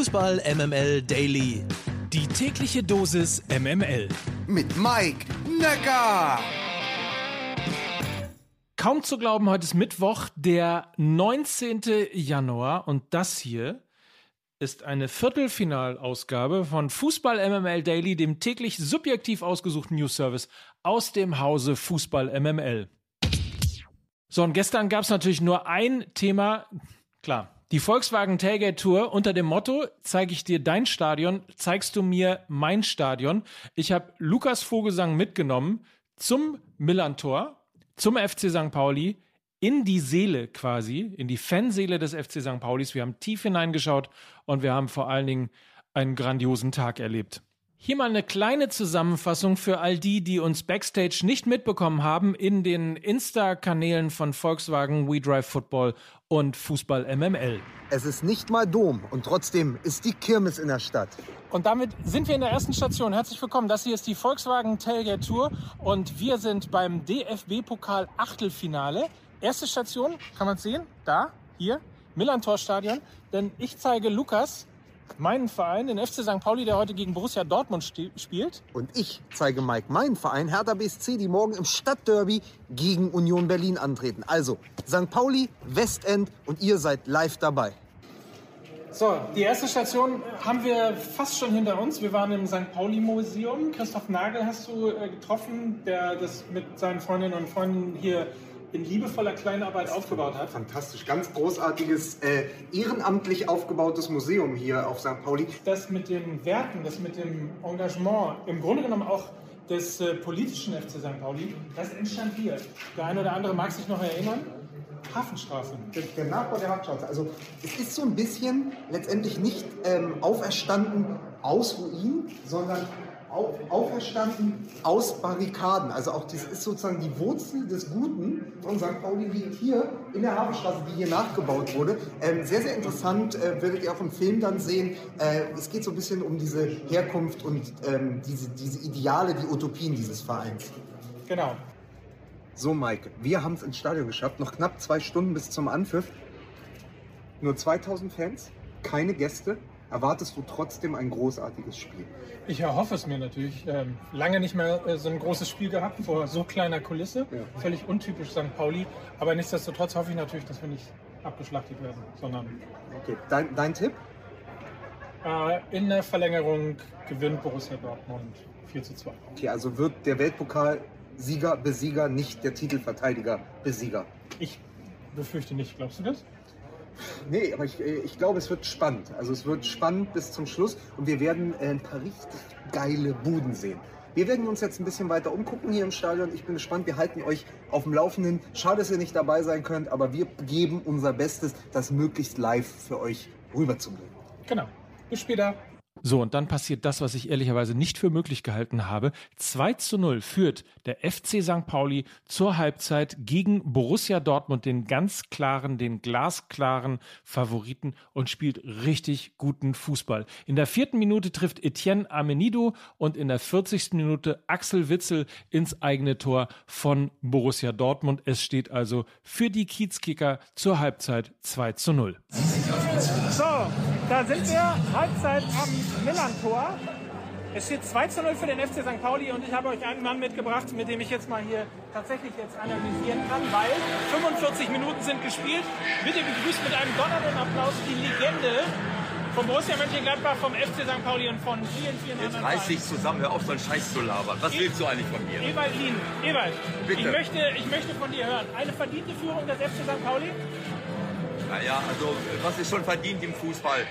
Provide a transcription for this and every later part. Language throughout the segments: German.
Fußball MML Daily. Die tägliche Dosis MML. Mit Mike Necker. Kaum zu glauben, heute ist Mittwoch, der 19. Januar und das hier ist eine Viertelfinalausgabe von Fußball MML Daily, dem täglich subjektiv ausgesuchten News Service aus dem Hause Fußball MML. So, und gestern gab es natürlich nur ein Thema, klar, die Volkswagen Tailgate Tour unter dem Motto, zeige ich dir dein Stadion, zeigst du mir mein Stadion. Ich habe Lukas Vogelsang mitgenommen zum Millantor, zum FC St. Pauli, in die Seele quasi, in die Fanseele des FC St. Paulis. Wir haben tief hineingeschaut und wir haben vor allen Dingen einen grandiosen Tag erlebt. Hier mal eine kleine Zusammenfassung für all die, die uns backstage nicht mitbekommen haben in den Insta-Kanälen von Volkswagen, We Drive Football und Fußball MML. Es ist nicht mal Dom und trotzdem ist die Kirmes in der Stadt. Und damit sind wir in der ersten Station. Herzlich willkommen. Das hier ist die Volkswagen Tailgate Tour und wir sind beim DFB-Pokal Achtelfinale. Erste Station, kann man sehen, da, hier, Millantor Stadion. Denn ich zeige Lukas, meinen Verein, den FC St. Pauli, der heute gegen Borussia Dortmund spielt. Und ich zeige Mike meinen Verein, Hertha BSC, die morgen im Stadtderby gegen Union Berlin antreten. Also St. Pauli, Westend und ihr seid live dabei. So, die erste Station haben wir fast schon hinter uns. Wir waren im St. Pauli-Museum. Christoph Nagel hast du äh, getroffen, der das mit seinen Freundinnen und Freunden hier in liebevoller Kleinarbeit aufgebaut hat. Fantastisch, ganz großartiges, äh, ehrenamtlich aufgebautes Museum hier auf St. Pauli. Das mit den Werten, das mit dem Engagement, im Grunde genommen auch des äh, politischen FC St. Pauli, das entstand hier. Der eine oder andere mag sich noch erinnern. Hafenstraße. Der, der Nachbau der Hafenstraße. Also es ist so ein bisschen letztendlich nicht ähm, auferstanden aus Ruinen, sondern auf, auferstanden aus Barrikaden. Also auch das ist sozusagen die Wurzel des Guten von St. Pauli liegt hier in der Hafenstraße, die hier nachgebaut wurde. Ähm, sehr, sehr interessant, äh, werdet ihr auch im Film dann sehen. Äh, es geht so ein bisschen um diese Herkunft und ähm, diese, diese Ideale, die Utopien dieses Vereins. Genau. So, Mike, wir haben es ins Stadion geschafft. Noch knapp zwei Stunden bis zum Anpfiff. Nur 2000 Fans, keine Gäste erwartest du trotzdem ein großartiges Spiel? Ich erhoffe es mir natürlich. Ähm, lange nicht mehr äh, so ein großes Spiel gehabt vor so kleiner Kulisse. Ja. Völlig untypisch St. Pauli. Aber nichtsdestotrotz hoffe ich natürlich, dass wir nicht abgeschlachtet werden, sondern. Okay, dein, dein Tipp? Äh, in der Verlängerung gewinnt Borussia Dortmund 4 zu 2. Okay, also wird der Weltpokal-Sieger, Besieger nicht der Titelverteidiger, Besieger? Ich befürchte nicht. Glaubst du das? Nee, aber ich, äh, ich glaube, es wird spannend. Also es wird spannend bis zum Schluss und wir werden äh, ein paar richtig geile Buden sehen. Wir werden uns jetzt ein bisschen weiter umgucken hier im Stadion. Ich bin gespannt. Wir halten euch auf dem Laufenden. Schade, dass ihr nicht dabei sein könnt, aber wir geben unser Bestes, das möglichst live für euch rüberzubringen. Genau. Bis später. So, und dann passiert das, was ich ehrlicherweise nicht für möglich gehalten habe. 2 zu 0 führt der FC St. Pauli zur Halbzeit gegen Borussia Dortmund, den ganz klaren, den glasklaren Favoriten und spielt richtig guten Fußball. In der vierten Minute trifft Etienne Amenido und in der 40. Minute Axel Witzel ins eigene Tor von Borussia Dortmund. Es steht also für die Kiezkicker zur Halbzeit 2 zu 0. So, da sind wir, Halbzeit am Millantor. Es steht 2 zu 0 für den FC St. Pauli und ich habe euch einen Mann mitgebracht, mit dem ich jetzt mal hier tatsächlich jetzt analysieren kann, weil 45 Minuten sind gespielt. Bitte begrüßt mit einem donnernden Applaus die Legende von Borussia Mönchengladbach, vom FC St. Pauli und von vielen, vielen Jetzt anderen. reiß dich zusammen, hör auf, so einen Scheiß zu labern. Was willst du eigentlich von mir? Ewald Lien, Ewald, Bitte. ich möchte, ich möchte von dir hören. Eine verdiente Führung des FC St. Pauli? Naja, also was ist schon verdient im Fußball?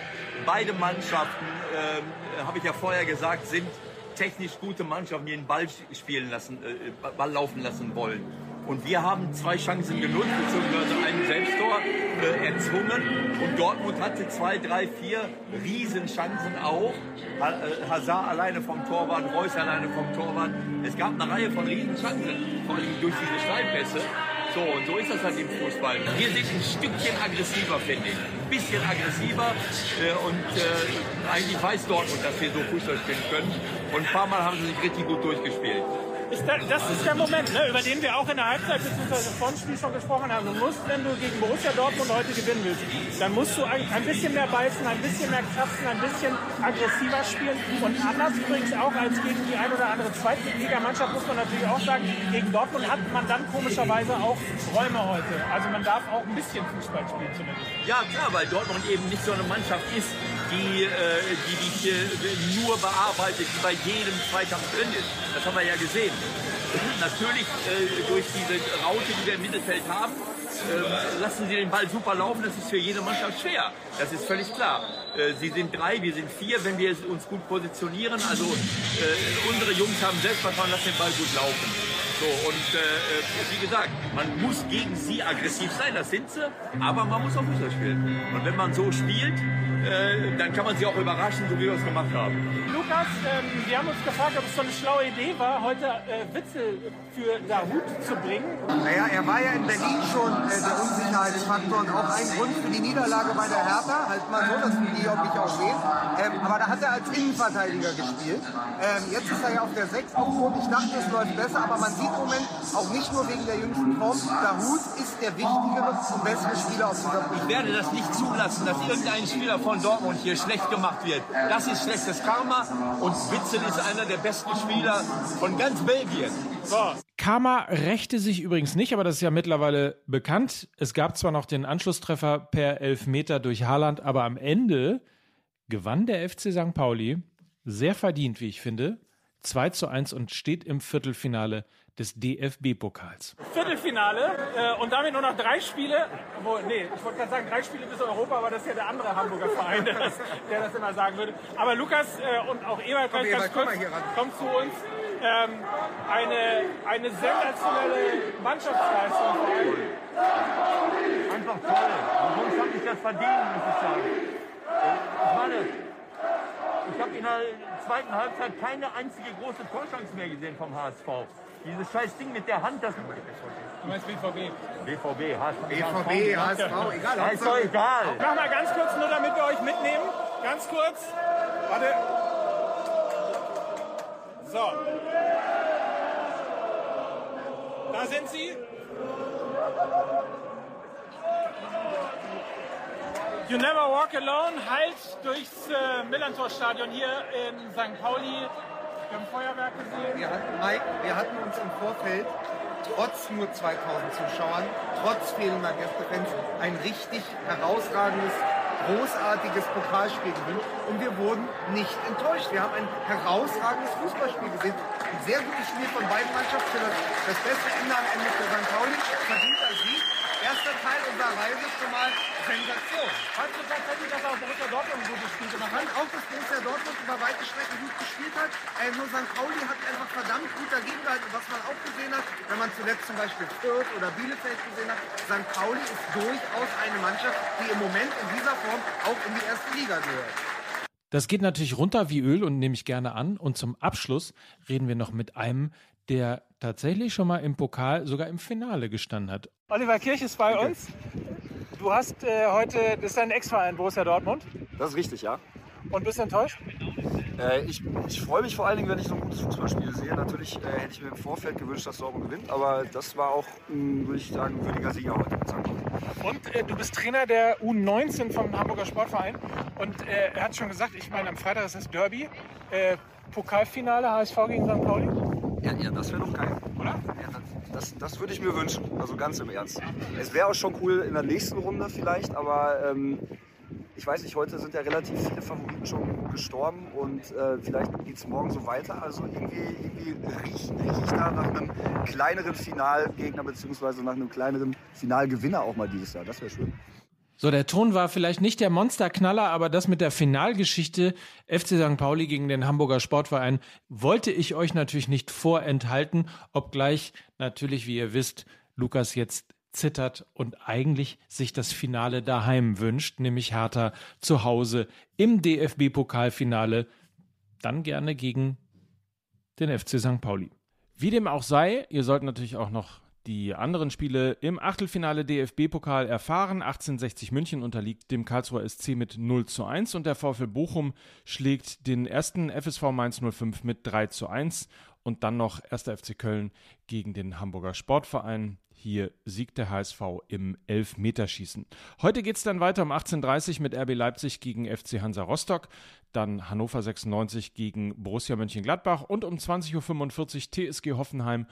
Beide Mannschaften, äh, habe ich ja vorher gesagt, sind technisch gute Mannschaften, die den Ball spielen lassen, äh, Ball laufen lassen wollen. Und wir haben zwei Chancen genutzt, beziehungsweise ein Selbsttor äh, erzwungen. Und Dortmund hatte zwei, drei, vier Riesenchancen auch. Ha äh, Hazard alleine vom Torwart, Reus alleine vom Torwart. Es gab eine Reihe von Riesenchancen, vor allem durch diese Steilpässe. So, und so ist das halt im Fußball. Wir sind ein Stückchen aggressiver, finde ich. Ein bisschen aggressiver. Äh, und äh, eigentlich weiß Dortmund, dass wir so Fußball spielen können. Und ein paar Mal haben sie sich richtig gut durchgespielt. Ich, das ist der Moment, ne, über den wir auch in der Halbzeit bzw. vor dem Spiel schon gesprochen haben. Du musst, wenn du gegen Borussia Dortmund heute gewinnen willst, dann musst du ein, ein bisschen mehr beißen, ein bisschen mehr kraften, ein bisschen aggressiver spielen. Und anders übrigens auch als gegen die ein oder andere Zweitligamannschaft muss man natürlich auch sagen, gegen Dortmund hat man dann komischerweise auch Räume heute. Also man darf auch ein bisschen Fußball spielen zumindest. Ja klar, weil Dortmund eben nicht so eine Mannschaft ist, die, äh, die dich äh, nur bearbeitet, die bei jedem Zweikampf drin ist. Das haben wir ja gesehen. Natürlich äh, durch diese Raute, die wir im Mittelfeld haben, äh, lassen sie den Ball super laufen. Das ist für jede Mannschaft schwer. Das ist völlig klar. Äh, sie sind drei, wir sind vier, wenn wir uns gut positionieren. Also unsere Jungs haben Selbstvertrauen, lassen den Ball gut laufen. So, und wie gesagt, man muss gegen sie aggressiv sein, das sind sie, aber man muss auch Fußball spielen. Und wenn man so spielt, äh, dann kann man sie auch überraschen, so wie wir es gemacht haben. Lukas, ähm, wir haben uns gefragt, ob es so eine schlaue Idee war, heute äh, Witzel für Dahut zu bringen. Naja, er war ja in Berlin schon äh, der Unsicherheitsfaktor und auch ein Grund für die Niederlage bei der Hertha. Halt mal so, dass die ob ich auch sehen. Ähm, aber da hat er als Innenverteidiger gespielt. Ähm, jetzt ist er ja auf der 6 auf Rot. Ich dachte, es läuft besser, aber man sieht im Moment auch nicht nur wegen der jüngsten Form, Dahut ist der wichtigere und bessere Spieler aus dieser Ich werde das nicht zulassen, dass irgendein Spieler von von Dortmund hier schlecht gemacht wird. Das ist schlechtes Karma und Witzel ist einer der besten Spieler von ganz Belgien. So. Karma rächte sich übrigens nicht, aber das ist ja mittlerweile bekannt. Es gab zwar noch den Anschlusstreffer per Elfmeter durch Haaland, aber am Ende gewann der FC St. Pauli sehr verdient, wie ich finde, 2 zu 1 und steht im Viertelfinale des DFB-Pokals. Viertelfinale äh, und damit nur noch drei Spiele. Wo, nee, ich wollte gerade sagen, drei Spiele bis Europa, aber das ist ja der andere Hamburger Verein, der das, der das immer sagen würde. Aber Lukas äh, und auch Ewald, komm, ganz kurz, kommt zu uns. Ähm, eine, eine sensationelle Mannschaftsleistung. Einfach toll. Und sonst habe ich das verdient, muss ich sagen. Ich meine, ich habe in der zweiten Halbzeit keine einzige große Torchance mehr gesehen vom HSV. Dieses scheiß Ding mit der Hand, das. Du meinst BVB? BVB, HSV. BVB, HSV, egal. Ja, ist doch egal. Mach mal ganz kurz, nur damit wir euch mitnehmen. Ganz kurz. Warte. So. Da sind sie. You Never Walk Alone halt durchs äh, Millantor-Stadion hier in St. Pauli. Wir haben Feuerwerk gesehen. Wir hatten, Mike, wir hatten uns im Vorfeld trotz nur 2000 Zuschauern, trotz fehlender Gästefans, ein richtig herausragendes, großartiges Pokalspiel gewünscht und wir wurden nicht enttäuscht. Wir haben ein herausragendes Fußballspiel gesehen. Ein sehr gutes Spiel von beiden Mannschaften. Das, beste Ende am Ende für St. Pauli. Verdienter Sieg erster Teil unserer Reise schon mal Sensation. Hast du tatsächlich, dass auch Borussia Dortmund Spiel gemacht hat? Auch, dass Borussia Dortmund über weite Strecken gut gespielt hat. Äh, nur St. Pauli hat einfach verdammt gut dagegen gehalten. Was man auch gesehen hat, wenn man zuletzt zum Beispiel Fürth oder Bielefeld gesehen hat, St. Pauli ist durchaus eine Mannschaft, die im Moment in dieser Form auch in die erste Liga gehört. Das geht natürlich runter wie Öl und nehme ich gerne an. Und zum Abschluss reden wir noch mit einem, der tatsächlich schon mal im Pokal, sogar im Finale gestanden hat. Oliver Kirch ist bei uns. Du hast äh, heute, das ist dein Ex-Verein Borussia Dortmund. Das ist richtig, ja. Und bist du enttäuscht? Äh, ich, ich freue mich vor allen Dingen, wenn ich so ein gutes Fußballspiel sehe. Natürlich äh, hätte ich mir im Vorfeld gewünscht, dass Dortmund gewinnt, aber das war auch, würde ich sagen, ein würdiger Sieger heute. Und äh, du bist Trainer der U19 vom Hamburger Sportverein. Und äh, er hat schon gesagt, ich meine, am Freitag ist das Derby. Äh, Pokalfinale HSV gegen St. Pauli. Ja, ja das wäre doch geil. Oder? Ja, das, das würde ich mir wünschen, also ganz im Ernst. Es wäre auch schon cool in der nächsten Runde vielleicht, aber ähm, ich weiß nicht, heute sind ja relativ viele Favoriten schon gestorben und äh, vielleicht geht es morgen so weiter. Also irgendwie, irgendwie rieche riech ich da nach einem kleineren Finalgegner beziehungsweise nach einem kleineren Finalgewinner auch mal dieses Jahr. Das wäre schön. So, der Ton war vielleicht nicht der Monsterknaller, aber das mit der Finalgeschichte FC St. Pauli gegen den Hamburger Sportverein wollte ich euch natürlich nicht vorenthalten, obgleich natürlich, wie ihr wisst, Lukas jetzt zittert und eigentlich sich das Finale daheim wünscht, nämlich Hertha zu Hause im DFB-Pokalfinale, dann gerne gegen den FC St. Pauli. Wie dem auch sei, ihr sollt natürlich auch noch die anderen Spiele im Achtelfinale DFB-Pokal erfahren. 1860 München unterliegt dem Karlsruher SC mit 0 zu 1 und der VfL Bochum schlägt den ersten FSV Mainz 05 mit 3 zu 1 und dann noch 1. FC Köln gegen den Hamburger Sportverein. Hier siegt der HSV im Elfmeterschießen. Heute geht es dann weiter um 18.30 Uhr mit RB Leipzig gegen FC Hansa Rostock, dann Hannover 96 gegen Borussia Mönchengladbach und um 20.45 Uhr TSG Hoffenheim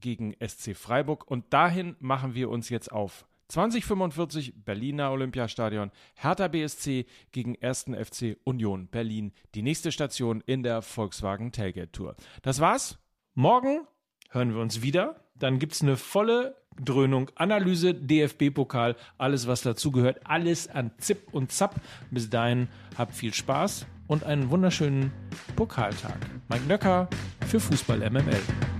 gegen SC Freiburg. Und dahin machen wir uns jetzt auf. 2045 Berliner Olympiastadion, Hertha BSC gegen 1. FC Union Berlin. Die nächste Station in der Volkswagen Tailgate Tour. Das war's. Morgen hören wir uns wieder. Dann gibt es eine volle Dröhnung, Analyse, DFB-Pokal, alles was dazugehört, alles an Zip und Zap. Bis dahin habt viel Spaß und einen wunderschönen Pokaltag. Mike Nöcker für Fußball MML.